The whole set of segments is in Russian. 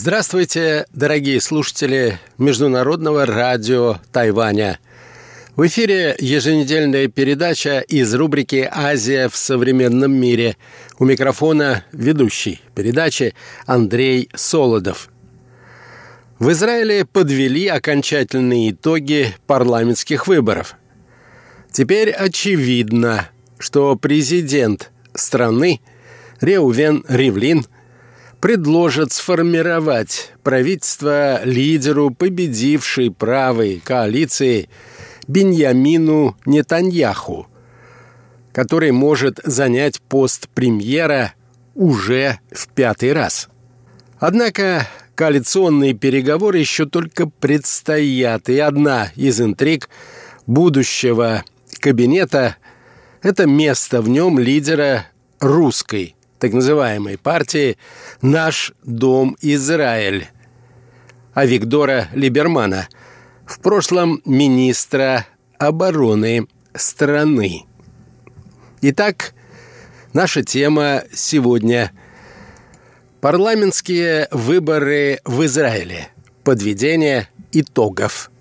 Здравствуйте, дорогие слушатели Международного радио Тайваня. В эфире еженедельная передача из рубрики «Азия в современном мире». У микрофона ведущий передачи Андрей Солодов. В Израиле подвели окончательные итоги парламентских выборов. Теперь очевидно, что президент страны Реувен Ривлин – предложат сформировать правительство лидеру победившей правой коалиции Беньямину Нетаньяху, который может занять пост премьера уже в пятый раз. Однако коалиционные переговоры еще только предстоят, и одна из интриг будущего кабинета – это место в нем лидера русской так называемой партии «Наш дом Израиль» а Виктора Либермана, в прошлом министра обороны страны. Итак, наша тема сегодня – парламентские выборы в Израиле. Подведение итогов –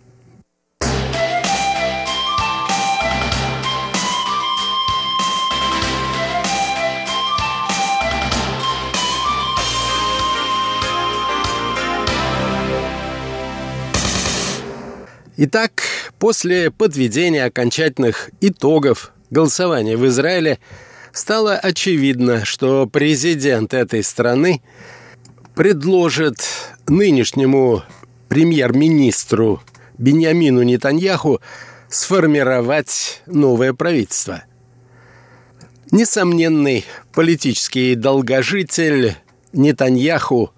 Итак, после подведения окончательных итогов голосования в Израиле стало очевидно, что президент этой страны предложит нынешнему премьер-министру Беньямину Нетаньяху сформировать новое правительство. Несомненный политический долгожитель Нетаньяху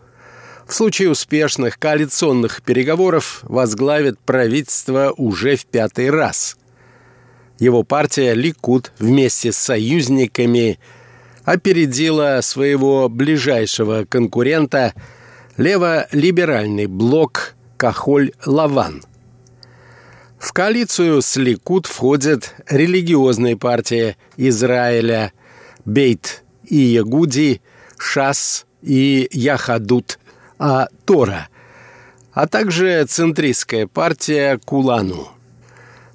в случае успешных коалиционных переговоров возглавит правительство уже в пятый раз. Его партия «Ликуд» вместе с союзниками опередила своего ближайшего конкурента лево-либеральный блок «Кахоль-Лаван». В коалицию с Ликуд входят религиозные партии Израиля Бейт и Ягуди, Шас и Яхадут а Тора, а также центристская партия Кулану.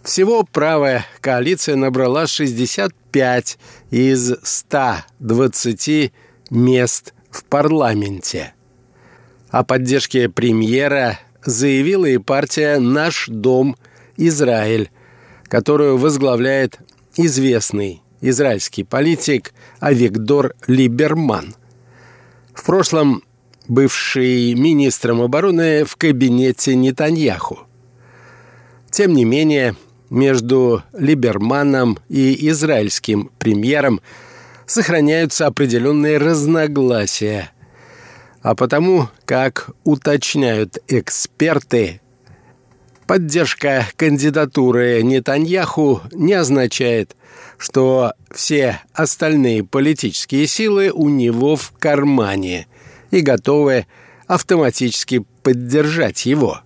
Всего правая коалиция набрала 65 из 120 мест в парламенте. О поддержке премьера заявила и партия «Наш дом Израиль», которую возглавляет известный израильский политик Авигдор Либерман. В прошлом бывший министром обороны в кабинете Нетаньяху. Тем не менее, между Либерманом и израильским премьером сохраняются определенные разногласия. А потому, как уточняют эксперты, поддержка кандидатуры Нетаньяху не означает, что все остальные политические силы у него в кармане – и готовы автоматически поддержать его.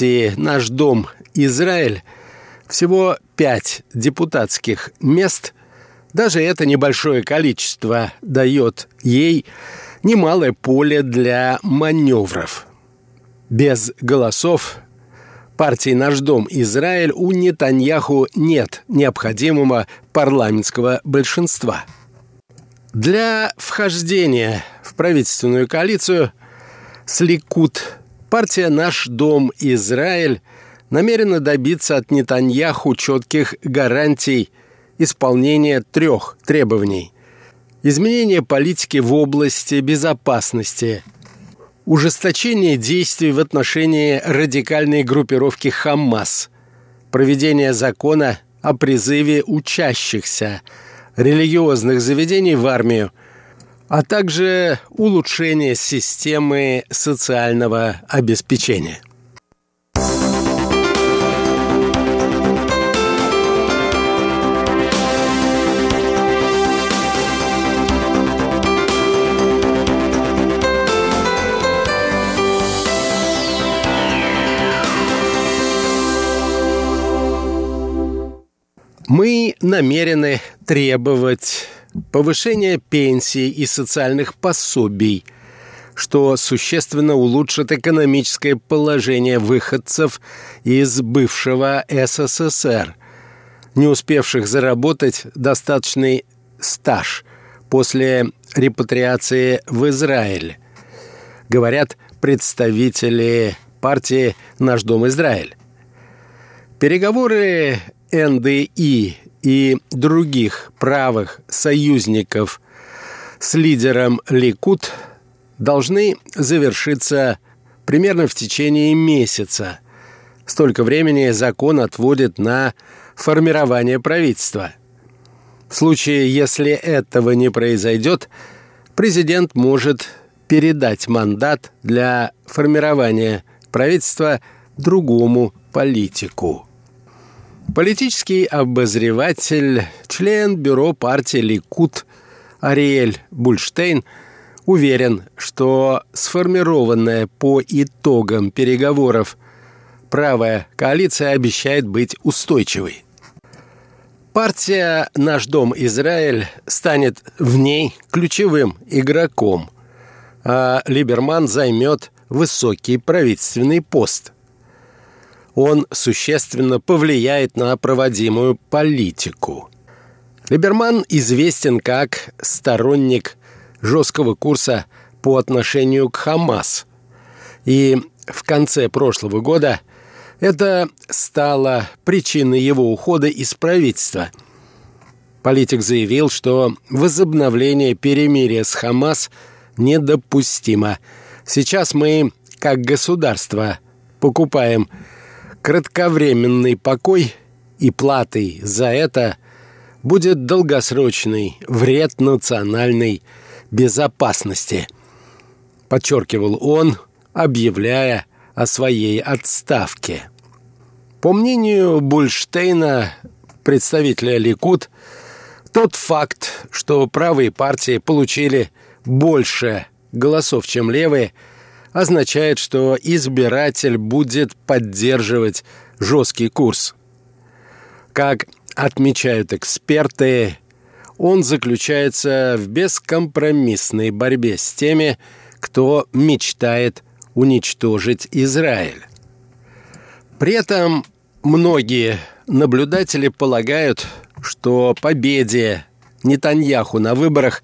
И наш дом Израиль всего пять депутатских мест, даже это небольшое количество дает ей немалое поле для маневров. Без голосов партии «Наш дом Израиль» у Нетаньяху нет необходимого парламентского большинства. Для вхождения в правительственную коалицию с Ликут партия «Наш дом Израиль» намерена добиться от Нетаньяху четких гарантий исполнения трех требований. Изменение политики в области безопасности, ужесточение действий в отношении радикальной группировки «Хамас», проведение закона о призыве учащихся религиозных заведений в армию – а также улучшение системы социального обеспечения. Мы намерены требовать повышение пенсий и социальных пособий, что существенно улучшит экономическое положение выходцев из бывшего СССР, не успевших заработать достаточный стаж после репатриации в Израиль, говорят представители партии «Наш дом Израиль». Переговоры НДИ и других правых союзников с лидером Ликут должны завершиться примерно в течение месяца. Столько времени закон отводит на формирование правительства. В случае, если этого не произойдет, президент может передать мандат для формирования правительства другому политику. Политический обозреватель, член бюро партии «Ликут» Ариэль Бульштейн уверен, что сформированная по итогам переговоров правая коалиция обещает быть устойчивой. Партия «Наш дом Израиль» станет в ней ключевым игроком, а Либерман займет высокий правительственный пост. Он существенно повлияет на проводимую политику. Либерман известен как сторонник жесткого курса по отношению к Хамас. И в конце прошлого года это стало причиной его ухода из правительства. Политик заявил, что возобновление перемирия с Хамас недопустимо. Сейчас мы, как государство, покупаем кратковременный покой, и платой за это будет долгосрочный вред национальной безопасности, подчеркивал он, объявляя о своей отставке. По мнению Бульштейна, представителя Ликут, тот факт, что правые партии получили больше голосов, чем левые, означает, что избиратель будет поддерживать жесткий курс. Как отмечают эксперты, он заключается в бескомпромиссной борьбе с теми, кто мечтает уничтожить Израиль. При этом многие наблюдатели полагают, что победе Нетаньяху на выборах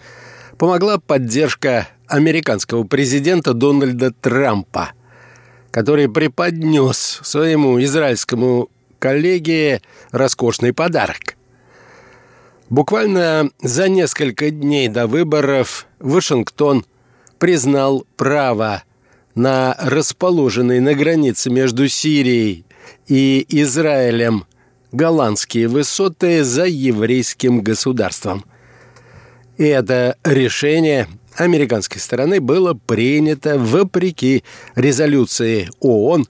помогла поддержка американского президента Дональда Трампа, который преподнес своему израильскому коллеге роскошный подарок – Буквально за несколько дней до выборов Вашингтон признал право на расположенные на границе между Сирией и Израилем голландские высоты за еврейским государством. И это решение американской стороны было принято вопреки резолюции ООН,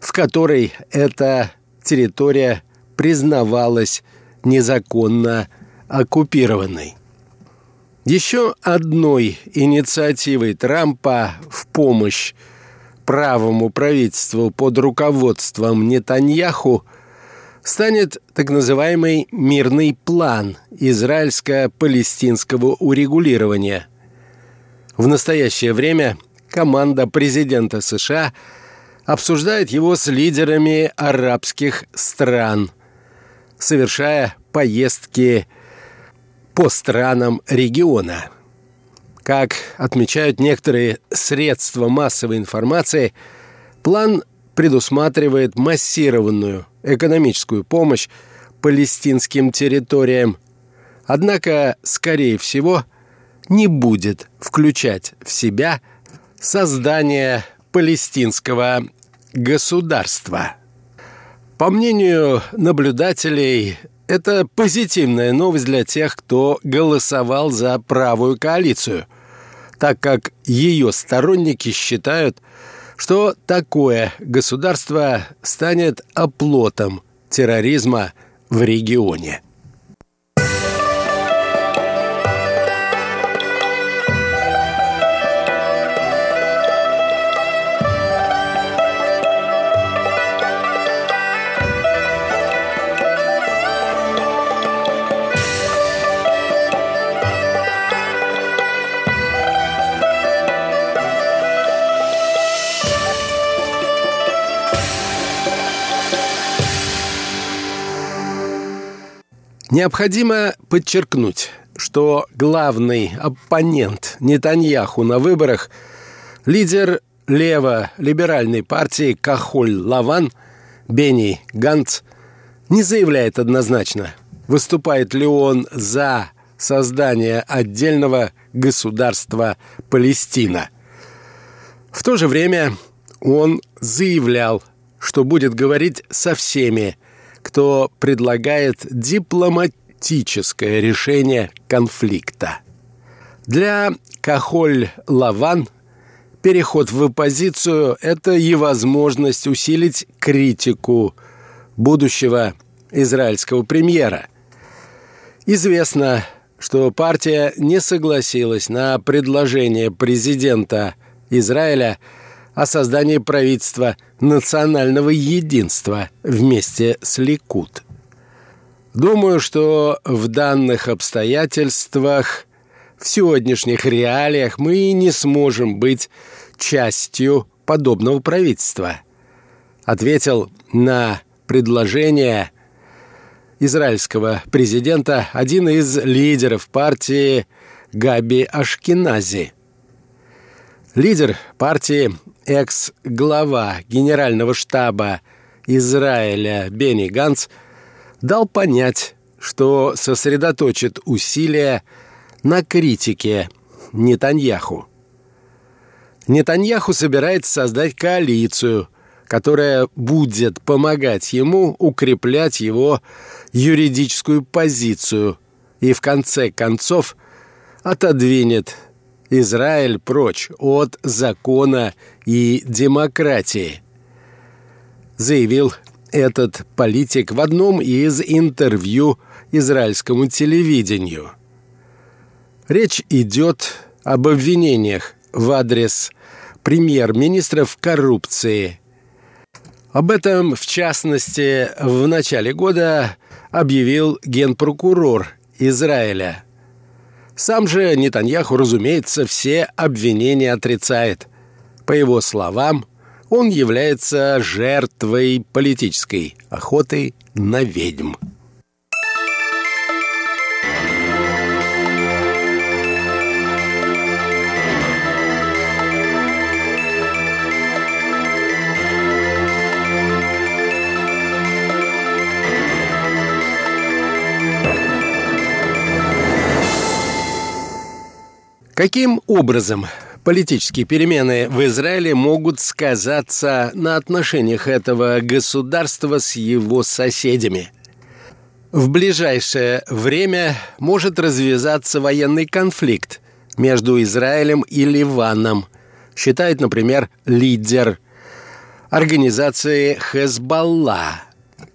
в которой эта территория признавалась незаконно оккупированной. Еще одной инициативой Трампа в помощь правому правительству под руководством Нетаньяху станет так называемый «мирный план» израильско-палестинского урегулирования. В настоящее время команда президента США обсуждает его с лидерами арабских стран, совершая поездки по странам региона. Как отмечают некоторые средства массовой информации, план предусматривает массированную экономическую помощь палестинским территориям, однако, скорее всего, не будет включать в себя создание палестинского государства. По мнению наблюдателей, это позитивная новость для тех, кто голосовал за правую коалицию, так как ее сторонники считают, что такое государство станет оплотом терроризма в регионе. Необходимо подчеркнуть, что главный оппонент Нетаньяху на выборах – лидер лево-либеральной партии Кахоль-Лаван Бенни Ганц не заявляет однозначно, выступает ли он за создание отдельного государства Палестина. В то же время он заявлял, что будет говорить со всеми, кто предлагает дипломатическое решение конфликта. Для Кахоль-Лаван переход в оппозицию – это и возможность усилить критику будущего израильского премьера. Известно, что партия не согласилась на предложение президента Израиля о создании правительства национального единства вместе с Ликут. Думаю, что в данных обстоятельствах, в сегодняшних реалиях мы не сможем быть частью подобного правительства, ответил на предложение израильского президента один из лидеров партии Габи Ашкинази. Лидер партии, экс-глава генерального штаба Израиля Бенни Ганц дал понять, что сосредоточит усилия на критике Нетаньяху. Нетаньяху собирается создать коалицию, которая будет помогать ему укреплять его юридическую позицию и в конце концов отодвинет Израиль прочь от закона и демократии, заявил этот политик в одном из интервью израильскому телевидению. Речь идет об обвинениях в адрес премьер-министра в коррупции. Об этом, в частности, в начале года объявил генпрокурор Израиля. Сам же Нетаньяху, разумеется, все обвинения отрицает. По его словам, он является жертвой политической охоты на ведьм. Каким образом политические перемены в Израиле могут сказаться на отношениях этого государства с его соседями? В ближайшее время может развязаться военный конфликт между Израилем и Ливаном, считает, например, лидер организации Хезбалла,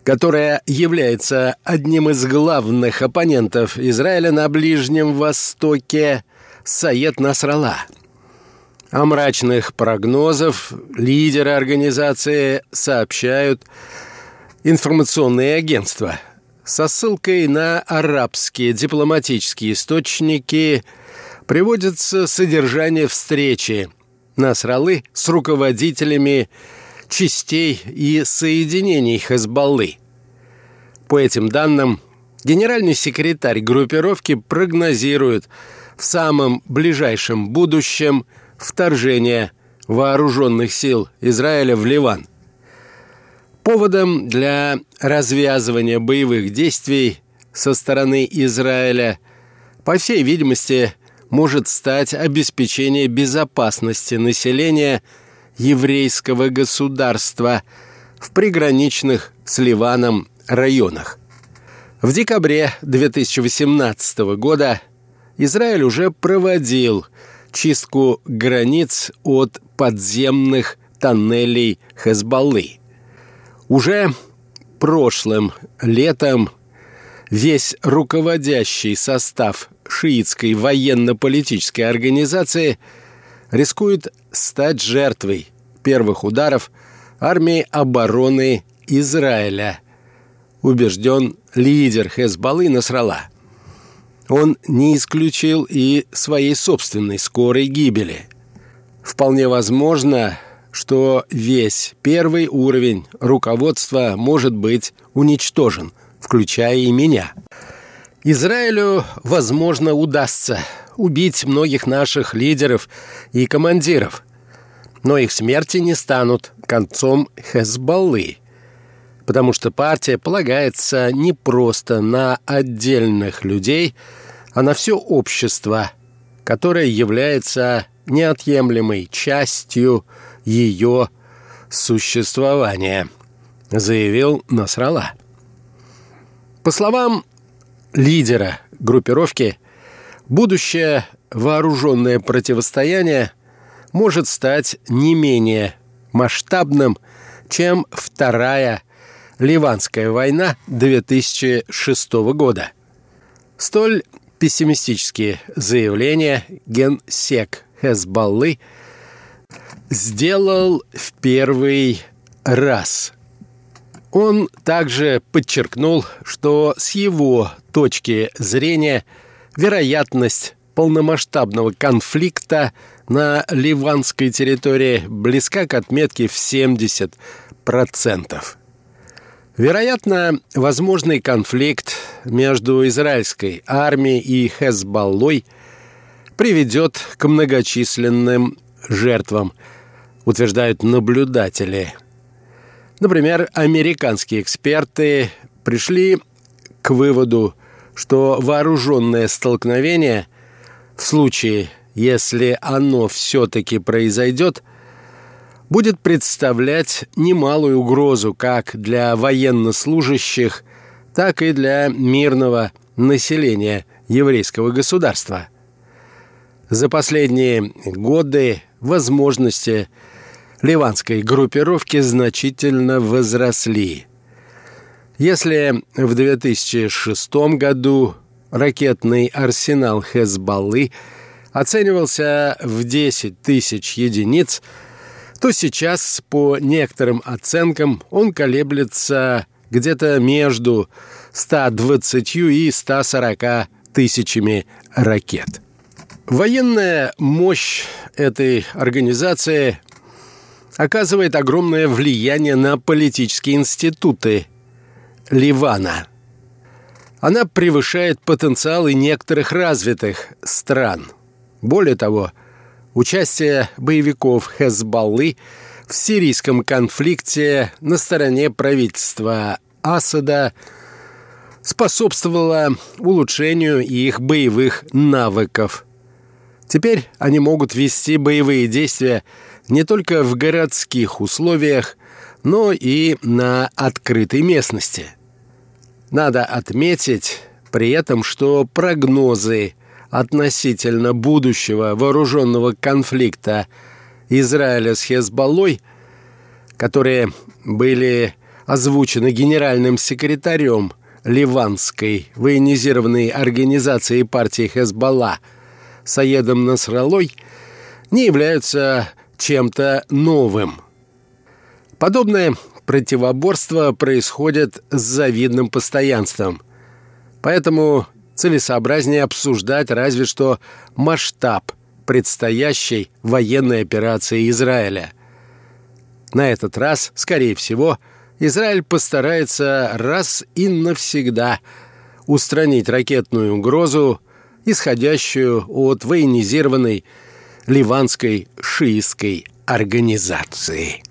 которая является одним из главных оппонентов Израиля на Ближнем Востоке – Саед Насрала. О мрачных прогнозов лидеры организации сообщают информационные агентства. Со ссылкой на арабские дипломатические источники приводится содержание встречи Насралы с руководителями частей и соединений Хезбаллы. По этим данным, генеральный секретарь группировки прогнозирует – в самом ближайшем будущем вторжение вооруженных сил Израиля в Ливан. Поводом для развязывания боевых действий со стороны Израиля, по всей видимости, может стать обеспечение безопасности населения еврейского государства в приграничных с Ливаном районах. В декабре 2018 года Израиль уже проводил чистку границ от подземных тоннелей Хезбаллы. Уже прошлым летом весь руководящий состав шиитской военно-политической организации рискует стать жертвой первых ударов армии обороны Израиля, убежден лидер Хезбаллы Насрала он не исключил и своей собственной скорой гибели. Вполне возможно, что весь первый уровень руководства может быть уничтожен, включая и меня. Израилю, возможно, удастся убить многих наших лидеров и командиров, но их смерти не станут концом Хезбаллы, потому что партия полагается не просто на отдельных людей, а на все общество, которое является неотъемлемой частью ее существования, заявил Насрала. По словам лидера группировки, будущее вооруженное противостояние может стать не менее масштабным, чем Вторая Ливанская война 2006 года. Столь пессимистические заявления генсек Хезбаллы сделал в первый раз – он также подчеркнул, что с его точки зрения вероятность полномасштабного конфликта на ливанской территории близка к отметке в 70%. Вероятно, возможный конфликт между израильской армией и Хезбаллой приведет к многочисленным жертвам, утверждают наблюдатели – Например, американские эксперты пришли к выводу, что вооруженное столкновение в случае, если оно все-таки произойдет, будет представлять немалую угрозу как для военнослужащих, так и для мирного населения еврейского государства. За последние годы возможности ливанской группировки значительно возросли. Если в 2006 году ракетный арсенал Хезбаллы оценивался в 10 тысяч единиц, то сейчас, по некоторым оценкам, он колеблется где-то между 120 и 140 тысячами ракет. Военная мощь этой организации оказывает огромное влияние на политические институты Ливана. Она превышает потенциалы некоторых развитых стран. Более того, участие боевиков Хезбаллы в сирийском конфликте на стороне правительства Асада способствовало улучшению их боевых навыков. Теперь они могут вести боевые действия не только в городских условиях, но и на открытой местности. Надо отметить при этом, что прогнозы относительно будущего вооруженного конфликта Израиля с Хезболлой, которые были озвучены генеральным секретарем ливанской военизированной организации партии Хезболла Саедом Насралой, не являются чем-то новым. Подобное противоборство происходит с завидным постоянством. Поэтому целесообразнее обсуждать разве что масштаб предстоящей военной операции Израиля. На этот раз, скорее всего, Израиль постарается раз и навсегда устранить ракетную угрозу, исходящую от военизированной ливанской шиистской организации.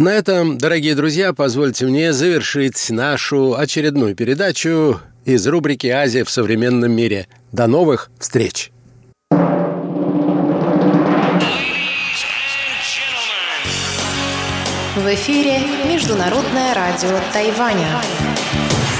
На этом, дорогие друзья, позвольте мне завершить нашу очередную передачу из рубрики «Азия в современном мире». До новых встреч! В эфире Международное радио Тайваня.